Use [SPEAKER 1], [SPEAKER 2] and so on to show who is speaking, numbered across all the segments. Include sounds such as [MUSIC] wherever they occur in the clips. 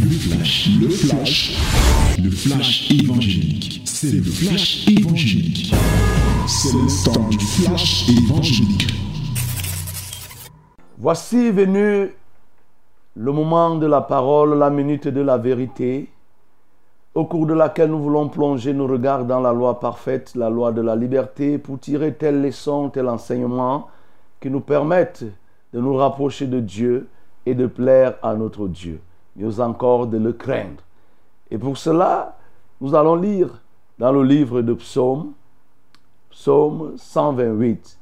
[SPEAKER 1] Le flash, le flash, le flash évangélique. C'est le flash évangélique. C'est le temps du flash évangélique.
[SPEAKER 2] Voici venu le moment de la parole, la minute de la vérité, au cours de laquelle nous voulons plonger nos regards dans la loi parfaite, la loi de la liberté, pour tirer telle leçon, tel enseignement qui nous permettent de nous rapprocher de Dieu et de plaire à notre Dieu, mieux encore de le craindre. Et pour cela, nous allons lire dans le livre de Psaume, Psaume 128.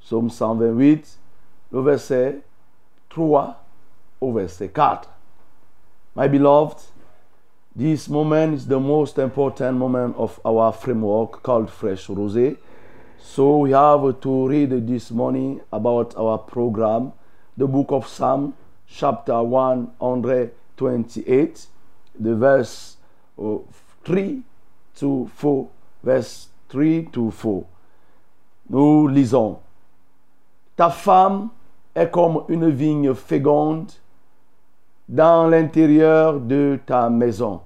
[SPEAKER 2] Psaume 128, le verset 3 au verset 4. My beloved, this moment is the most important moment of our framework called Fresh Rosé. So we have to read this morning about our program, the book of Psalm, chapter 128, the verse uh, 3 to 4, verse 3 to 4. Nous lisons. Ta femme est comme une vigne féconde dans l'intérieur de ta maison.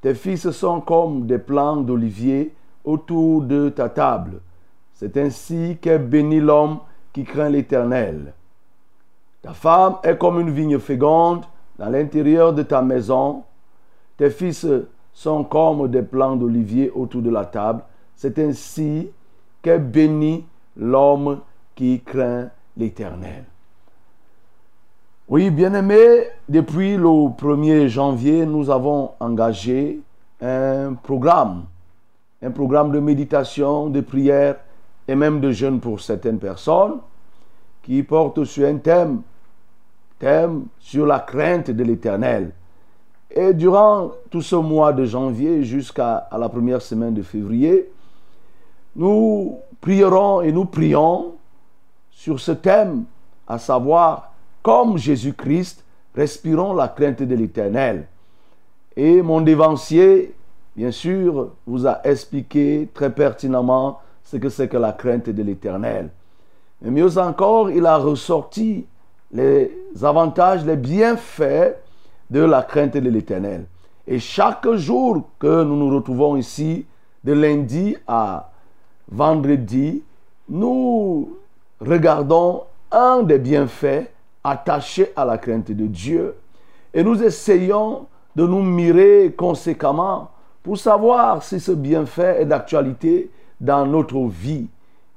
[SPEAKER 2] Tes fils sont comme des plants d'olivier autour de ta table. C'est ainsi qu'est béni l'homme qui craint l'Éternel. Ta femme est comme une vigne féconde dans l'intérieur de ta maison. Tes fils sont comme des plants d'olivier autour de la table. C'est ainsi qu'est béni l'homme qui craint l'Éternel. Oui, bien-aimés, depuis le 1er janvier, nous avons engagé un programme, un programme de méditation, de prière et même de jeûne pour certaines personnes qui porte sur un thème, thème sur la crainte de l'Éternel. Et durant tout ce mois de janvier jusqu'à la première semaine de février, nous prierons et nous prions sur ce thème, à savoir comme Jésus-Christ, respirons la crainte de l'Éternel. Et mon dévancier, bien sûr, vous a expliqué très pertinemment ce que c'est que la crainte de l'Éternel. Mais mieux encore, il a ressorti les avantages, les bienfaits de la crainte de l'Éternel. Et chaque jour que nous nous retrouvons ici, de lundi à vendredi, nous regardons un des bienfaits attachés à la crainte de Dieu et nous essayons de nous mirer conséquemment pour savoir si ce bienfait est d'actualité dans notre vie.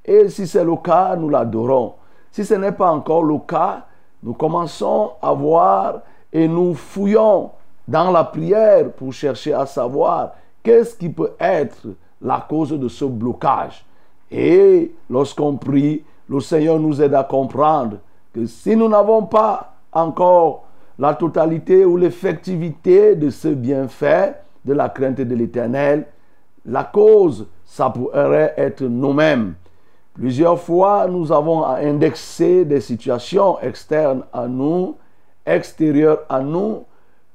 [SPEAKER 2] Et si c'est le cas, nous l'adorons. Si ce n'est pas encore le cas, nous commençons à voir et nous fouillons dans la prière pour chercher à savoir qu'est-ce qui peut être la cause de ce blocage. Et lorsqu'on prie, le Seigneur nous aide à comprendre que si nous n'avons pas encore la totalité ou l'effectivité de ce bienfait de la crainte de l'Éternel, la cause, ça pourrait être nous-mêmes. Plusieurs fois, nous avons indexé des situations externes à nous, extérieures à nous,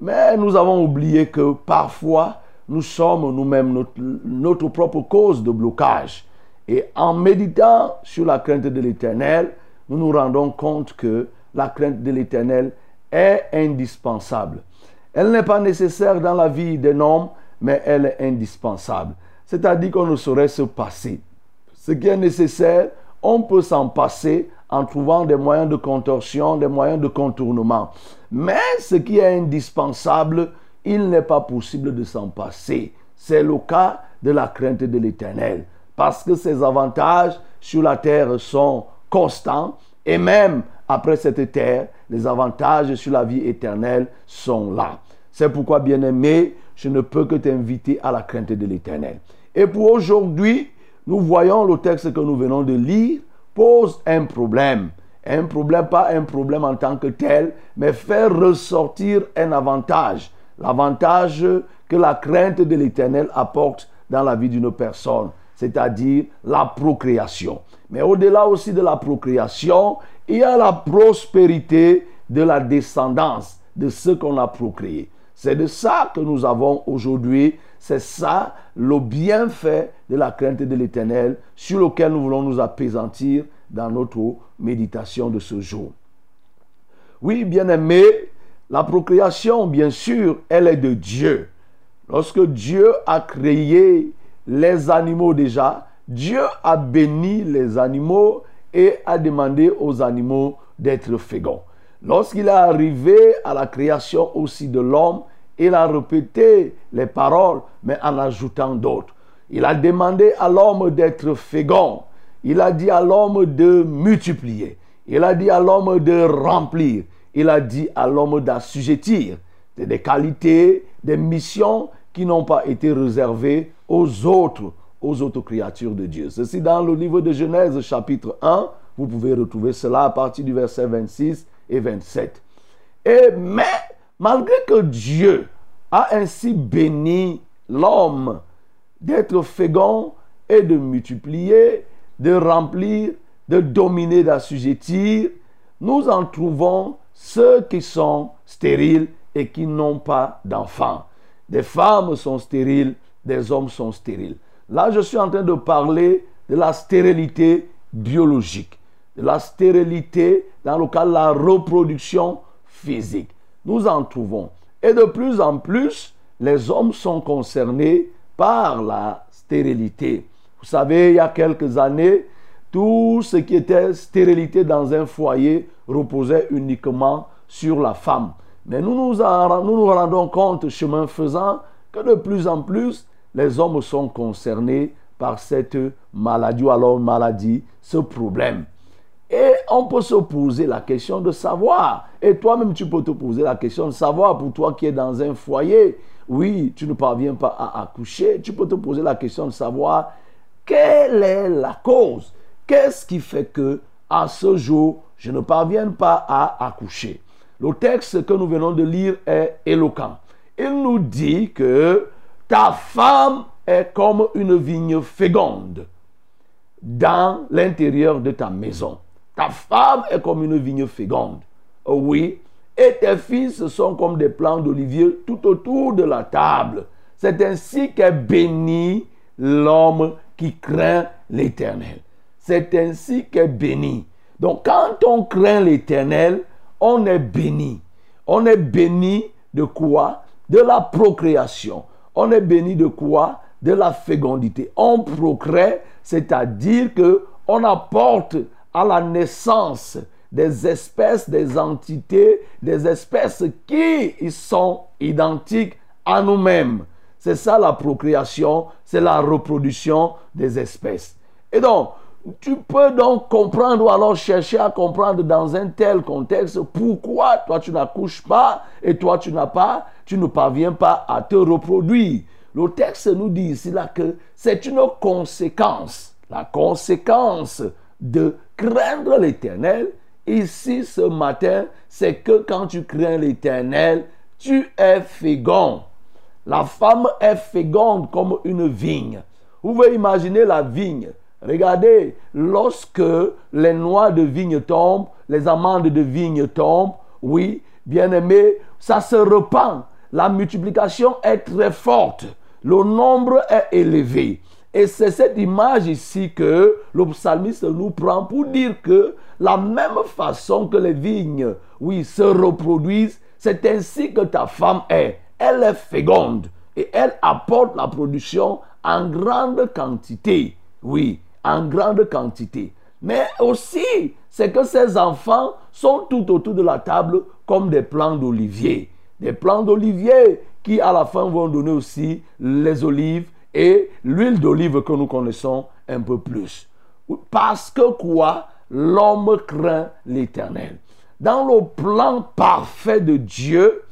[SPEAKER 2] mais nous avons oublié que parfois, nous sommes nous-mêmes notre, propre cause de blocage. Et en méditant sur la crainte de l'Éternel, nous nous rendons compte que la crainte de l'Éternel est indispensable. Elle n'est pas nécessaire dans la vie d'un homme, mais elle est indispensable. C'est-à-dire qu'on ne saurait se passer. Ce qui est nécessaire, on peut s'en passer en trouvant des moyens de contorsion, des moyens de contournement. Mais ce qui est indispensable, il n'est pas possible de s'en passer. C'est le cas de la crainte de l'Éternel. Parce que ses avantages sur la terre sont constants et même après cette terre, les avantages sur la vie éternelle sont là. C'est pourquoi, bien-aimé, je ne peux que t'inviter à la crainte de l'éternel. Et pour aujourd'hui, nous voyons le texte que nous venons de lire pose un problème. Un problème, pas un problème en tant que tel, mais faire ressortir un avantage. L'avantage que la crainte de l'éternel apporte dans la vie d'une personne, c'est-à-dire la procréation. Mais au-delà aussi de la procréation, il y a la prospérité de la descendance de ce qu'on a procréé. C'est de ça que nous avons aujourd'hui. C'est ça le bienfait de la crainte de l'éternel sur lequel nous voulons nous apaisantir dans notre méditation de ce jour. Oui, bien aimé, la procréation, bien sûr, elle est de Dieu. Lorsque Dieu a créé les animaux déjà, Dieu a béni les animaux et a demandé aux animaux d'être féconds. Lorsqu'il est arrivé à la création aussi de l'homme, il a répété les paroles, mais en ajoutant d'autres. Il a demandé à l'homme d'être fécond. Il a dit à l'homme de multiplier. Il a dit à l'homme de remplir. Il a dit à l'homme d'assujettir. C'est des qualités, des missions qui n'ont pas été réservées aux autres, aux autres créatures de Dieu. Ceci dans le livre de Genèse chapitre 1. Vous pouvez retrouver cela à partir du verset 26 et 27. Et mais, malgré que Dieu a ainsi béni l'homme d'être fécond et de multiplier, de remplir, de dominer, d'assujettir, nous en trouvons ceux qui sont stériles et qui n'ont pas d'enfants. Des femmes sont stériles, des hommes sont stériles. Là, je suis en train de parler de la stérilité biologique, de la stérilité dans le cas de la reproduction physique. Nous en trouvons. Et de plus en plus, les hommes sont concernés par la stérilité. Vous savez, il y a quelques années, tout ce qui était stérilité dans un foyer reposait uniquement sur la femme. Mais nous nous, nous rendons compte, chemin faisant, que de plus en plus, les hommes sont concernés par cette maladie ou alors maladie, ce problème. Et on peut se poser la question de savoir. Et toi-même, tu peux te poser la question de savoir pour toi qui es dans un foyer. Oui, tu ne parviens pas à accoucher. Tu peux te poser la question de savoir quelle est la cause Qu'est-ce qui fait que à ce jour, je ne parviens pas à accoucher? Le texte que nous venons de lire est éloquent. Il nous dit que ta femme est comme une vigne féconde dans l'intérieur de ta maison. Ta femme est comme une vigne féconde. Oui. Et tes fils sont comme des plants d'olivier tout autour de la table. C'est ainsi qu'est béni l'homme qui craint l'Éternel. C'est ainsi qu'est béni. Donc quand on craint l'Éternel, on est béni. On est béni de quoi? De la procréation. On est béni de quoi? De la fécondité. On procrée, c'est-à-dire que on apporte à la naissance des espèces, des entités, des espèces qui sont identiques à nous-mêmes. C'est ça la procréation, c'est la reproduction des espèces. Et donc, tu peux donc comprendre ou alors chercher à comprendre dans un tel contexte pourquoi toi tu n'accouches pas et toi tu n'as pas, tu ne parviens pas à te reproduire. Le texte nous dit ici là que c'est une conséquence, la conséquence de craindre l'éternel. Ici ce matin, c'est que quand tu crains l'éternel, tu es fécond. La femme est féconde comme une vigne. Vous pouvez imaginer la vigne. Regardez, lorsque les noix de vigne tombent, les amandes de vigne tombent, oui, bien aimé, ça se repent. La multiplication est très forte. Le nombre est élevé. Et c'est cette image ici que le psalmiste nous prend pour dire que la même façon que les vignes, oui, se reproduisent, c'est ainsi que ta femme est elle est féconde et elle apporte la production en grande quantité. Oui, en grande quantité. Mais aussi, c'est que ces enfants sont tout autour de la table comme des plants d'olivier. Des plants d'olivier qui à la fin vont donner aussi les olives et l'huile d'olive que nous connaissons un peu plus. Parce que quoi? L'homme craint l'éternel. Dans le plan parfait de Dieu,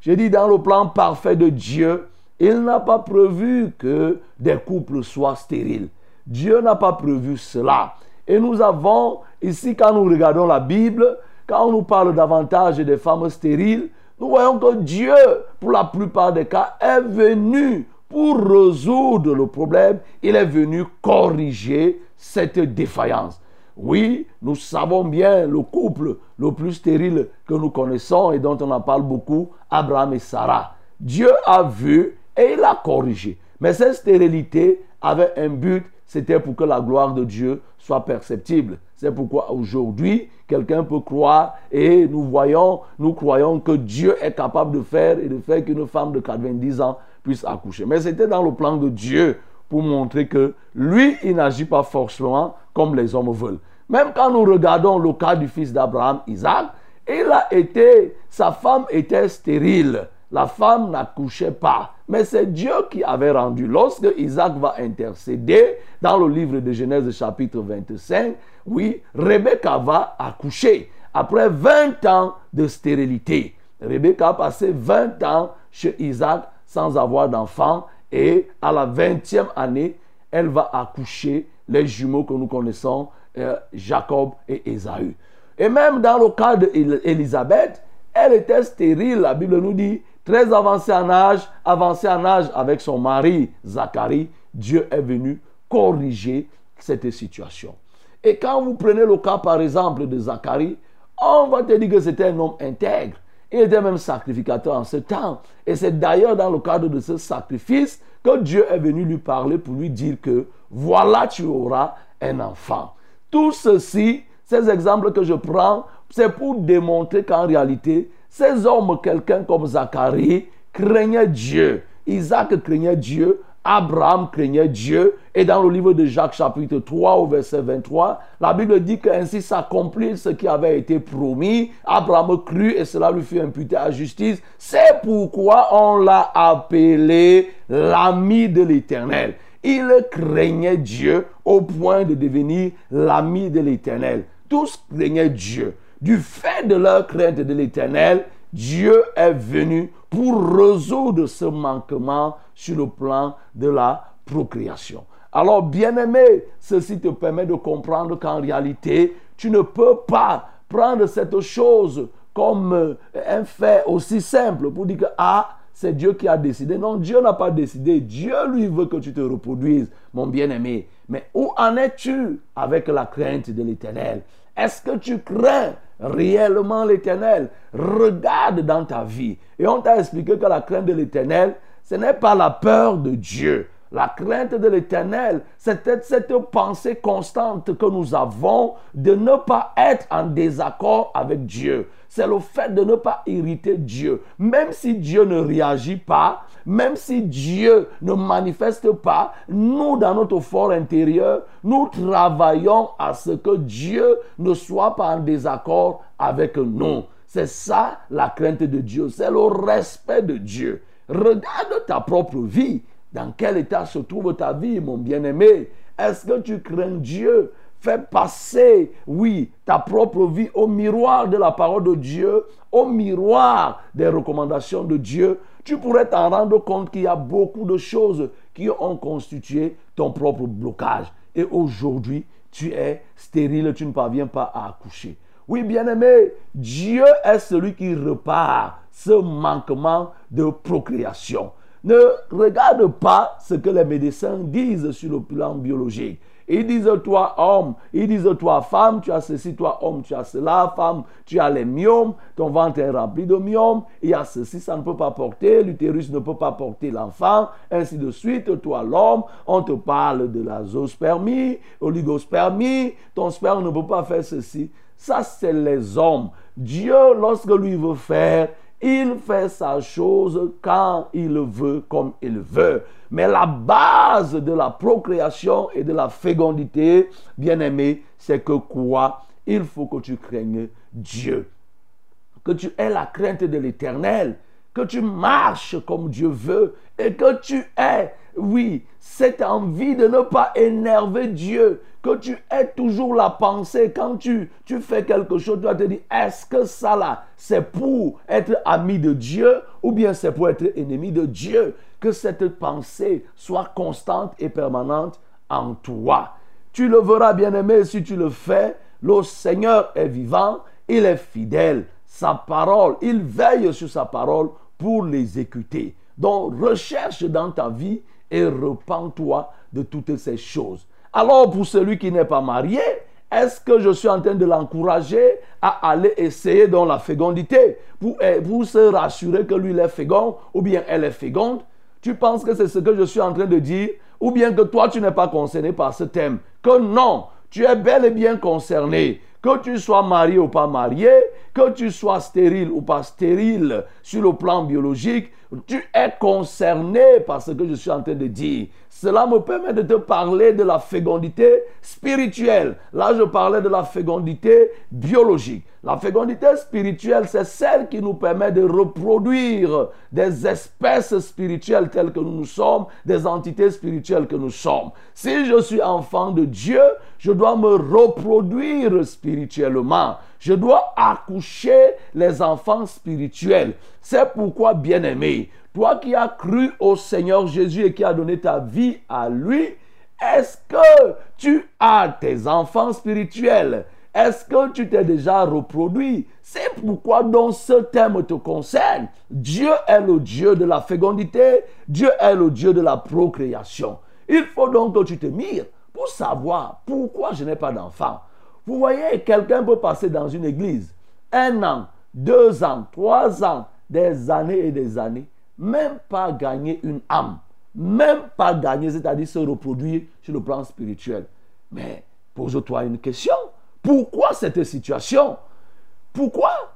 [SPEAKER 2] j'ai dit dans le plan parfait de Dieu, il n'a pas prévu que des couples soient stériles. Dieu n'a pas prévu cela. Et nous avons, ici, quand nous regardons la Bible, quand on nous parle davantage des femmes stériles, nous voyons que Dieu, pour la plupart des cas, est venu pour résoudre le problème. Il est venu corriger cette défaillance. Oui, nous savons bien le couple le plus stérile que nous connaissons et dont on en parle beaucoup, Abraham et Sarah. Dieu a vu et il a corrigé. Mais cette stérilité avait un but, c'était pour que la gloire de Dieu soit perceptible. C'est pourquoi aujourd'hui, quelqu'un peut croire et nous voyons, nous croyons que Dieu est capable de faire et de faire qu'une femme de 90 ans puisse accoucher. Mais c'était dans le plan de Dieu pour montrer que lui, il n'agit pas forcément comme les hommes veulent. Même quand nous regardons le cas du fils d'Abraham, Isaac, il a été, sa femme était stérile. La femme n'accouchait pas. Mais c'est Dieu qui avait rendu. Lorsque Isaac va intercéder dans le livre de Genèse chapitre 25, oui, Rebecca va accoucher après 20 ans de stérilité. Rebecca a passé 20 ans chez Isaac sans avoir d'enfant et à la 20e année, elle va accoucher les jumeaux que nous connaissons, euh, Jacob et Ésaü. Et même dans le cas d'Élisabeth, elle était stérile, la Bible nous dit, très avancée en âge, avancée en âge avec son mari Zacharie, Dieu est venu corriger cette situation. Et quand vous prenez le cas par exemple de Zacharie, on va te dire que c'était un homme intègre. Il était même sacrificateur en ce temps. Et c'est d'ailleurs dans le cadre de ce sacrifice que Dieu est venu lui parler pour lui dire que voilà, tu auras un enfant. Tout ceci, ces exemples que je prends, c'est pour démontrer qu'en réalité, ces hommes, quelqu'un comme Zacharie, craignait Dieu. Isaac craignait Dieu. Abraham craignait Dieu. Et dans le livre de Jacques chapitre 3 au verset 23, la Bible dit qu'ainsi s'accomplit ce qui avait été promis. Abraham crut et cela lui fut imputé à justice. C'est pourquoi on l'a appelé l'ami de l'Éternel. Il craignait Dieu au point de devenir l'ami de l'Éternel. Tous craignaient Dieu. Du fait de leur crainte de l'Éternel, Dieu est venu pour résoudre ce manquement sur le plan de la procréation. Alors, bien-aimé, ceci te permet de comprendre qu'en réalité, tu ne peux pas prendre cette chose comme euh, un fait aussi simple pour dire que, ah, c'est Dieu qui a décidé. Non, Dieu n'a pas décidé. Dieu, lui, veut que tu te reproduises, mon bien-aimé. Mais où en es-tu avec la crainte de l'éternel? Est-ce que tu crains réellement l'éternel Regarde dans ta vie. Et on t'a expliqué que la crainte de l'éternel, ce n'est pas la peur de Dieu. La crainte de l'éternel, c'est cette pensée constante que nous avons de ne pas être en désaccord avec Dieu. C'est le fait de ne pas irriter Dieu. Même si Dieu ne réagit pas, même si Dieu ne manifeste pas, nous, dans notre fort intérieur, nous travaillons à ce que Dieu ne soit pas en désaccord avec nous. C'est ça la crainte de Dieu, c'est le respect de Dieu. Regarde ta propre vie. Dans quel état se trouve ta vie, mon bien-aimé? Est-ce que tu crains Dieu? Fais passer, oui, ta propre vie au miroir de la parole de Dieu, au miroir des recommandations de Dieu. Tu pourrais t'en rendre compte qu'il y a beaucoup de choses qui ont constitué ton propre blocage. Et aujourd'hui, tu es stérile, tu ne parviens pas à accoucher. Oui, bien-aimé, Dieu est celui qui repart ce manquement de procréation. Ne regarde pas ce que les médecins disent sur le plan biologique. Ils disent toi homme, ils disent toi femme, tu as ceci, toi homme, tu as cela, femme, tu as les myomes, ton ventre est rempli de myomes, il y a ceci, ça ne peut pas porter, l'utérus ne peut pas porter l'enfant, ainsi de suite, toi l'homme, on te parle de la zoospermie, oligospermie, ton sperme ne peut pas faire ceci. Ça, c'est les hommes. Dieu, lorsque lui veut faire, il fait sa chose quand il veut, comme il veut. Mais la base de la procréation et de la fécondité, bien aimé, c'est que quoi? Il faut que tu craignes Dieu. Que tu aies la crainte de l'éternel. Que tu marches comme Dieu veut. Et que tu aies, oui, cette envie de ne pas énerver Dieu que tu aies toujours la pensée quand tu, tu fais quelque chose, tu vas te dire, est-ce que ça là, c'est pour être ami de Dieu ou bien c'est pour être ennemi de Dieu? Que cette pensée soit constante et permanente en toi. Tu le verras bien aimé si tu le fais. Le Seigneur est vivant, il est fidèle. Sa parole, il veille sur sa parole pour l'exécuter. Donc recherche dans ta vie et repens-toi de toutes ces choses. Alors pour celui qui n'est pas marié, est-ce que je suis en train de l'encourager à aller essayer dans la fécondité pour, eh, pour se rassurer que lui est fécond ou bien elle est féconde? Tu penses que c'est ce que je suis en train de dire? Ou bien que toi tu n'es pas concerné par ce thème? Que non, tu es bel et bien concerné. Que tu sois marié ou pas marié, que tu sois stérile ou pas stérile sur le plan biologique, tu es concerné par ce que je suis en train de dire. Cela me permet de te parler de la fécondité spirituelle. Là, je parlais de la fécondité biologique. La fécondité spirituelle, c'est celle qui nous permet de reproduire des espèces spirituelles telles que nous sommes, des entités spirituelles que nous sommes. Si je suis enfant de Dieu, je dois me reproduire spirituellement. Je dois accoucher les enfants spirituels. C'est pourquoi, bien-aimé, toi qui as cru au Seigneur Jésus et qui as donné ta vie à lui, est-ce que tu as tes enfants spirituels? Est-ce que tu t'es déjà reproduit? C'est pourquoi donc ce thème te concerne. Dieu est le Dieu de la fécondité, Dieu est le Dieu de la procréation. Il faut donc que tu te mires pour savoir pourquoi je n'ai pas d'enfant. Vous voyez, quelqu'un peut passer dans une église un an, deux ans, trois ans, des années et des années, même pas gagner une âme, même pas gagner, c'est-à-dire se reproduire sur le plan spirituel. Mais pose-toi une question. Pourquoi cette situation? Pourquoi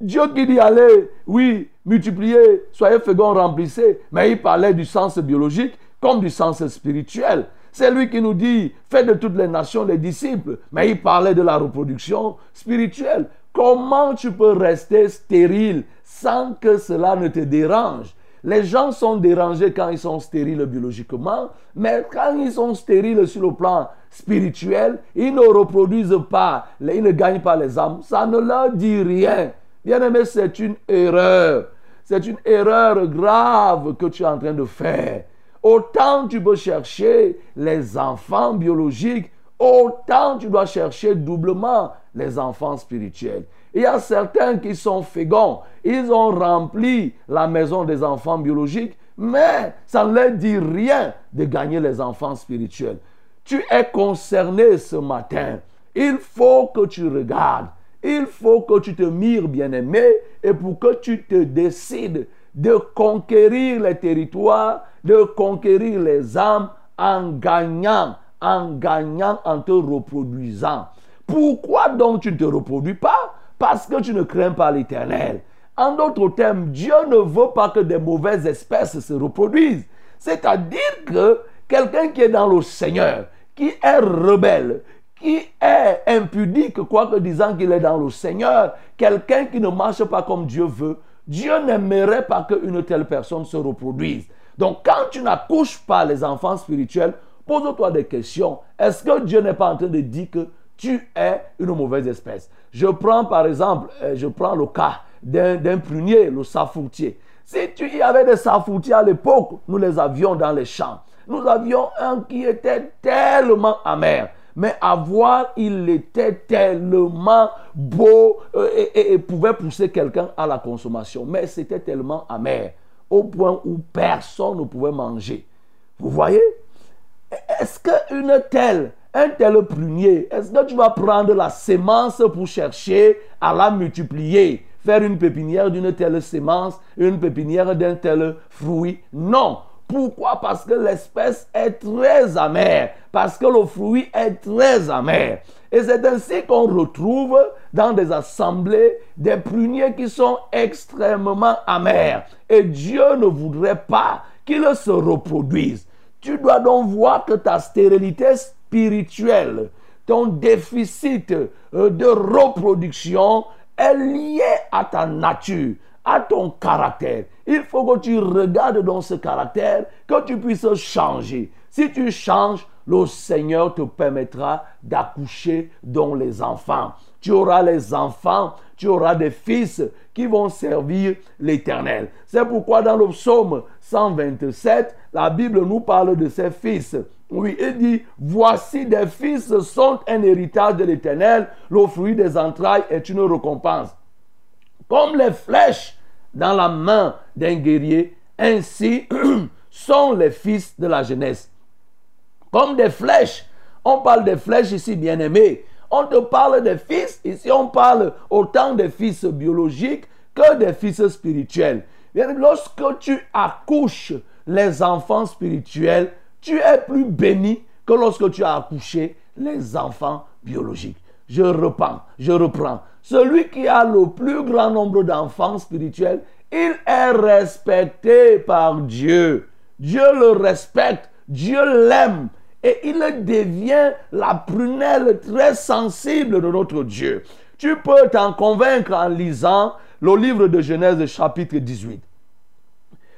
[SPEAKER 2] Dieu qui dit allez, oui, multipliez, soyez féconds, remplissez, mais il parlait du sens biologique comme du sens spirituel. C'est lui qui nous dit, faites de toutes les nations les disciples. Mais il parlait de la reproduction spirituelle. Comment tu peux rester stérile sans que cela ne te dérange? Les gens sont dérangés quand ils sont stériles biologiquement, mais quand ils sont stériles sur le plan spirituel, ils ne reproduisent pas, ils ne gagnent pas les âmes. Ça ne leur dit rien. Bien aimé, c'est une erreur. C'est une erreur grave que tu es en train de faire. Autant tu peux chercher les enfants biologiques, autant tu dois chercher doublement les enfants spirituels. Il y a certains qui sont féconds, ils ont rempli la maison des enfants biologiques, mais ça ne leur dit rien de gagner les enfants spirituels. Tu es concerné ce matin. Il faut que tu regardes. Il faut que tu te mires, bien-aimé, et pour que tu te décides de conquérir les territoires, de conquérir les âmes en gagnant, en gagnant, en te reproduisant. Pourquoi donc tu ne te reproduis pas? Parce que tu ne crains pas l'éternel. En d'autres termes, Dieu ne veut pas que des mauvaises espèces se reproduisent. C'est-à-dire que quelqu'un qui est dans le Seigneur, qui est rebelle, qui est impudique, quoique disant qu'il est dans le Seigneur, quelqu'un qui ne marche pas comme Dieu veut, Dieu n'aimerait pas qu'une telle personne se reproduise. Donc quand tu n'accouches pas les enfants spirituels, pose-toi des questions. Est-ce que Dieu n'est pas en train de dire que tu es une mauvaise espèce Je prends par exemple, euh, je prends le cas d'un prunier, le safoutier. Si tu y avais des safoutiers à l'époque, nous les avions dans les champs. Nous avions un qui était tellement amer. Mais à voir, il était tellement beau euh, et, pouvait pousser quelqu'un à la consommation. Mais c'était tellement amer au point où personne ne pouvait manger. Vous voyez? Est-ce qu'une telle, un tel prunier, est-ce que tu vas prendre la sémence pour chercher à la multiplier Faire une pépinière d'une telle sémence, une pépinière d'un tel fruit? Non. Pourquoi? Parce que l'espèce est très amère, parce que le fruit est très amer. Et c'est ainsi qu'on retrouve dans des assemblées des pruniers qui sont extrêmement amers. Et Dieu ne voudrait pas qu'ils se reproduisent. Tu dois donc voir que ta stérilité spirituelle, ton déficit euh, de reproduction est lié à ta nature à ton caractère. Il faut que tu regardes dans ce caractère, que tu puisses changer. Si tu changes, le Seigneur te permettra d'accoucher dans les enfants. Tu auras les enfants, tu auras des fils qui vont servir l'Éternel. C'est pourquoi dans le psaume 127, la Bible nous parle de ses fils. Oui, il dit, voici des fils sont un héritage de l'Éternel, le fruit des entrailles est une récompense. Comme les flèches dans la main d'un guerrier, ainsi [CLEARS THROAT] sont les fils de la jeunesse. Comme des flèches. On parle des flèches ici, bien aimés. On te parle des fils. Ici, on parle autant des fils biologiques que des fils spirituels. Lorsque tu accouches les enfants spirituels, tu es plus béni que lorsque tu as accouché les enfants biologiques. Je reprends, je reprends. Celui qui a le plus grand nombre d'enfants spirituels, il est respecté par Dieu. Dieu le respecte, Dieu l'aime et il devient la prunelle très sensible de notre Dieu. Tu peux t'en convaincre en lisant le livre de Genèse chapitre 18.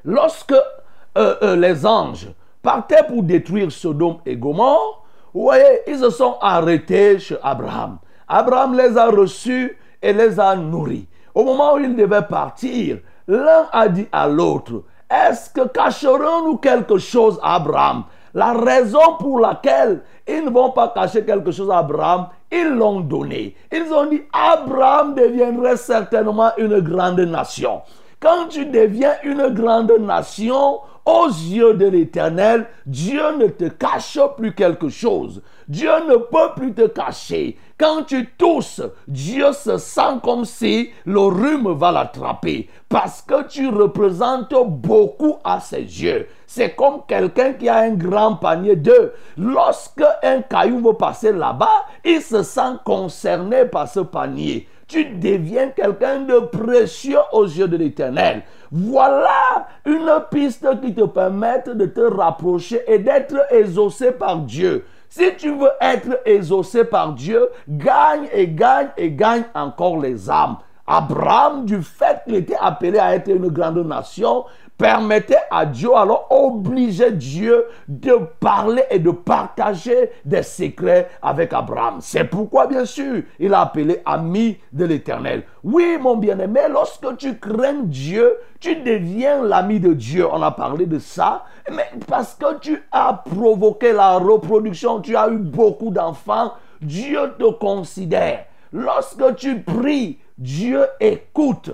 [SPEAKER 2] Lorsque euh, euh, les anges partaient pour détruire Sodome et Gomorre, vous voyez, ils se sont arrêtés chez Abraham. Abraham les a reçus et les a nourris. Au moment où ils devaient partir, l'un a dit à l'autre, est-ce que cacherons-nous quelque chose à Abraham? La raison pour laquelle ils ne vont pas cacher quelque chose à Abraham, ils l'ont donné. Ils ont dit, Abraham deviendrait certainement une grande nation. Quand tu deviens une grande nation, aux yeux de l'Éternel, Dieu ne te cache plus quelque chose. Dieu ne peut plus te cacher. Quand tu tousses, Dieu se sent comme si le rhume va l'attraper parce que tu représentes beaucoup à ses yeux. C'est comme quelqu'un qui a un grand panier d'œufs. Lorsque un caillou veut passer là-bas, il se sent concerné par ce panier tu deviens quelqu'un de précieux aux yeux de l'Éternel. Voilà une piste qui te permet de te rapprocher et d'être exaucé par Dieu. Si tu veux être exaucé par Dieu, gagne et gagne et gagne encore les âmes. Abraham, du fait qu'il était appelé à être une grande nation, permettait à Dieu, alors obligeait Dieu de parler et de partager des secrets avec Abraham. C'est pourquoi, bien sûr, il a appelé ami de l'Éternel. Oui, mon bien-aimé, lorsque tu crains Dieu, tu deviens l'ami de Dieu. On a parlé de ça. Mais parce que tu as provoqué la reproduction, tu as eu beaucoup d'enfants, Dieu te considère. Lorsque tu pries, Dieu écoute.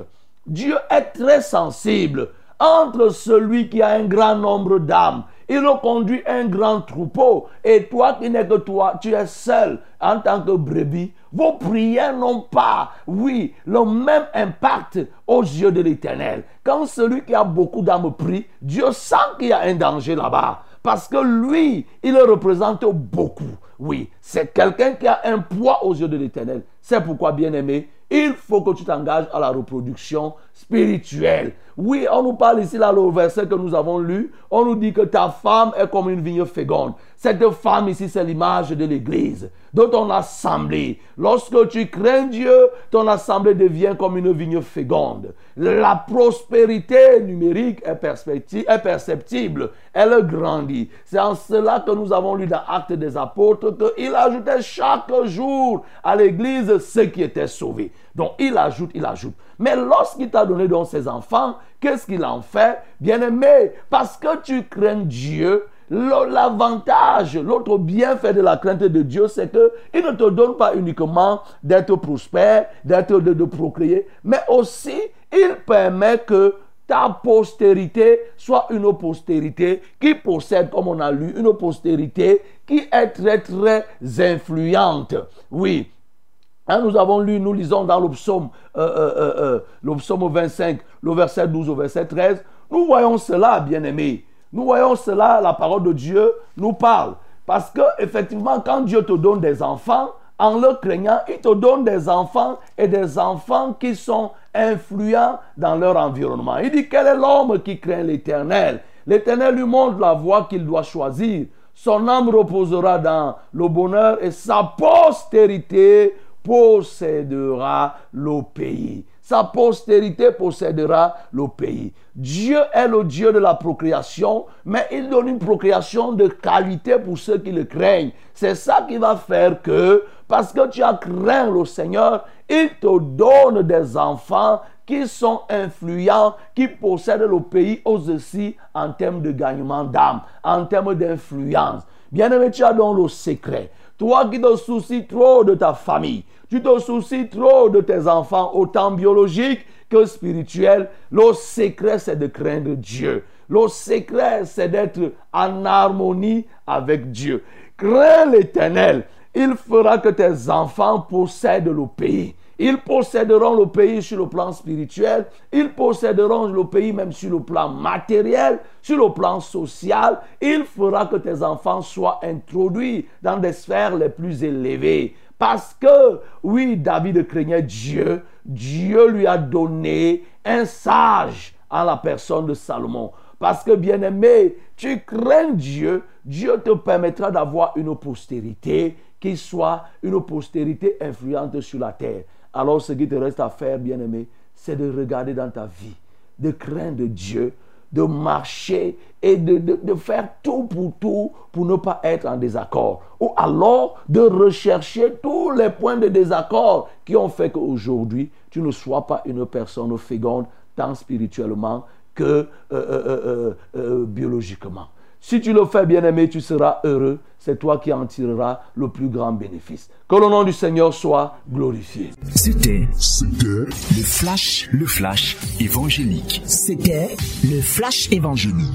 [SPEAKER 2] Dieu est très sensible entre celui qui a un grand nombre d'âmes. Il conduit un grand troupeau. Et toi qui n'es que toi, tu es seul en tant que brebis. Vos prières n'ont pas, oui, le même impact aux yeux de l'Éternel. Quand celui qui a beaucoup d'âmes prie, Dieu sent qu'il y a un danger là-bas. Parce que lui, il représente beaucoup. Oui, c'est quelqu'un qui a un poids aux yeux de l'Éternel. C'est pourquoi, bien aimé, il faut que tu t'engages à la reproduction spirituelle. Oui, on nous parle ici, là, le verset que nous avons lu, on nous dit que ta femme est comme une vigne féconde. Cette femme ici, c'est l'image de l'Église, de ton assemblée. Lorsque tu crains Dieu, ton assemblée devient comme une vigne féconde. La prospérité numérique est, perceptible, elle grandit. C'est en cela que nous avons lu dans Actes des Apôtres qu'il ajoutait chaque jour à l'Église ceux qui étaient sauvés. Donc il ajoute, il ajoute. Mais lorsqu'il t'a donné donc ses enfants, qu'est-ce qu'il en fait? Bien-aimé, parce que tu crains Dieu, L'avantage, l'autre bienfait de la crainte de Dieu, c'est qu'il ne te donne pas uniquement d'être prospère, d'être de, de procréer, mais aussi il permet que ta postérité soit une postérité qui possède, comme on a lu, une postérité qui est très très influente. Oui, Hein, nous avons lu, nous lisons dans le psaume, euh, euh, euh, le psaume 25, le verset 12 au verset 13. Nous voyons cela, bien-aimés. Nous voyons cela, la parole de Dieu nous parle. Parce que, effectivement, quand Dieu te donne des enfants, en le craignant, il te donne des enfants et des enfants qui sont influents dans leur environnement. Il dit quel est l'homme qui craint l'Éternel? L'Éternel lui montre la voie qu'il doit choisir. Son âme reposera dans le bonheur et sa postérité possédera le pays. Sa postérité possédera le pays. Dieu est le Dieu de la procréation, mais il donne une procréation de qualité pour ceux qui le craignent. C'est ça qui va faire que, parce que tu as craint le Seigneur, il te donne des enfants qui sont influents, qui possèdent le pays aussi en termes de gagnement d'âme, en termes d'influence. Bien-aimé, tu as donc le secret. Toi qui te soucies trop de ta famille, tu te soucies trop de tes enfants, autant biologiques que spirituels. Le secret, c'est de craindre Dieu. Le secret, c'est d'être en harmonie avec Dieu. Crains l'éternel. Il fera que tes enfants possèdent le pays. Ils posséderont le pays sur le plan spirituel, ils posséderont le pays même sur le plan matériel, sur le plan social. Il fera que tes enfants soient introduits dans des sphères les plus élevées. Parce que, oui, David craignait Dieu. Dieu lui a donné un sage à la personne de Salomon. Parce que, bien aimé, tu crains Dieu, Dieu te permettra d'avoir une postérité qui soit une postérité influente sur la terre. Alors, ce qui te reste à faire, bien aimé, c'est de regarder dans ta vie, de craindre Dieu, de marcher et de, faire tout pour tout pour ne pas être en désaccord. Ou alors de rechercher tous les points de désaccord qui ont fait qu'aujourd'hui, tu ne sois pas une personne féconde tant spirituellement que euh, euh, euh, biologiquement. Si tu le fais, bien-aimé, tu seras heureux. C'est toi qui en tireras le plus grand bénéfice. Que le nom du Seigneur soit glorifié.
[SPEAKER 3] C'était le flash, le flash évangélique.
[SPEAKER 4] C'était le flash évangélique.